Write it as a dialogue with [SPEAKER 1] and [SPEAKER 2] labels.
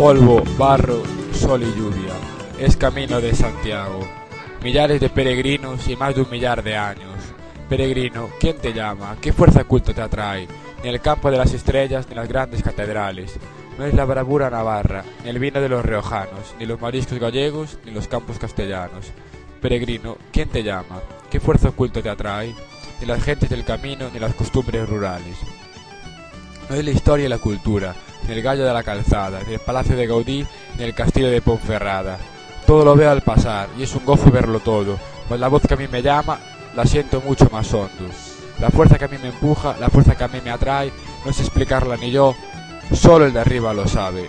[SPEAKER 1] polvo, barro, sol y lluvia. Es camino de Santiago. Millares de peregrinos y más de un millar de años. Peregrino, ¿quién te llama? ¿Qué fuerza culta te atrae? Ni el campo de las estrellas, ni las grandes catedrales. No es la bravura navarra, ni el vino de los riojanos, ni los mariscos gallegos, ni los campos castellanos. Peregrino, ¿quién te llama? ¿Qué fuerza oculta te atrae? Ni las gentes del camino, ni las costumbres rurales. No es la historia y la cultura, ni el gallo de la calzada, ni el palacio de Gaudí, ni el castillo de Ponferrada. Todo lo veo al pasar, y es un gozo verlo todo, pues la voz que a mí me llama, la siento mucho más hondo. La fuerza que a mí me empuja, la fuerza que a mí me atrae, no sé explicarla ni yo, solo el de arriba lo sabe.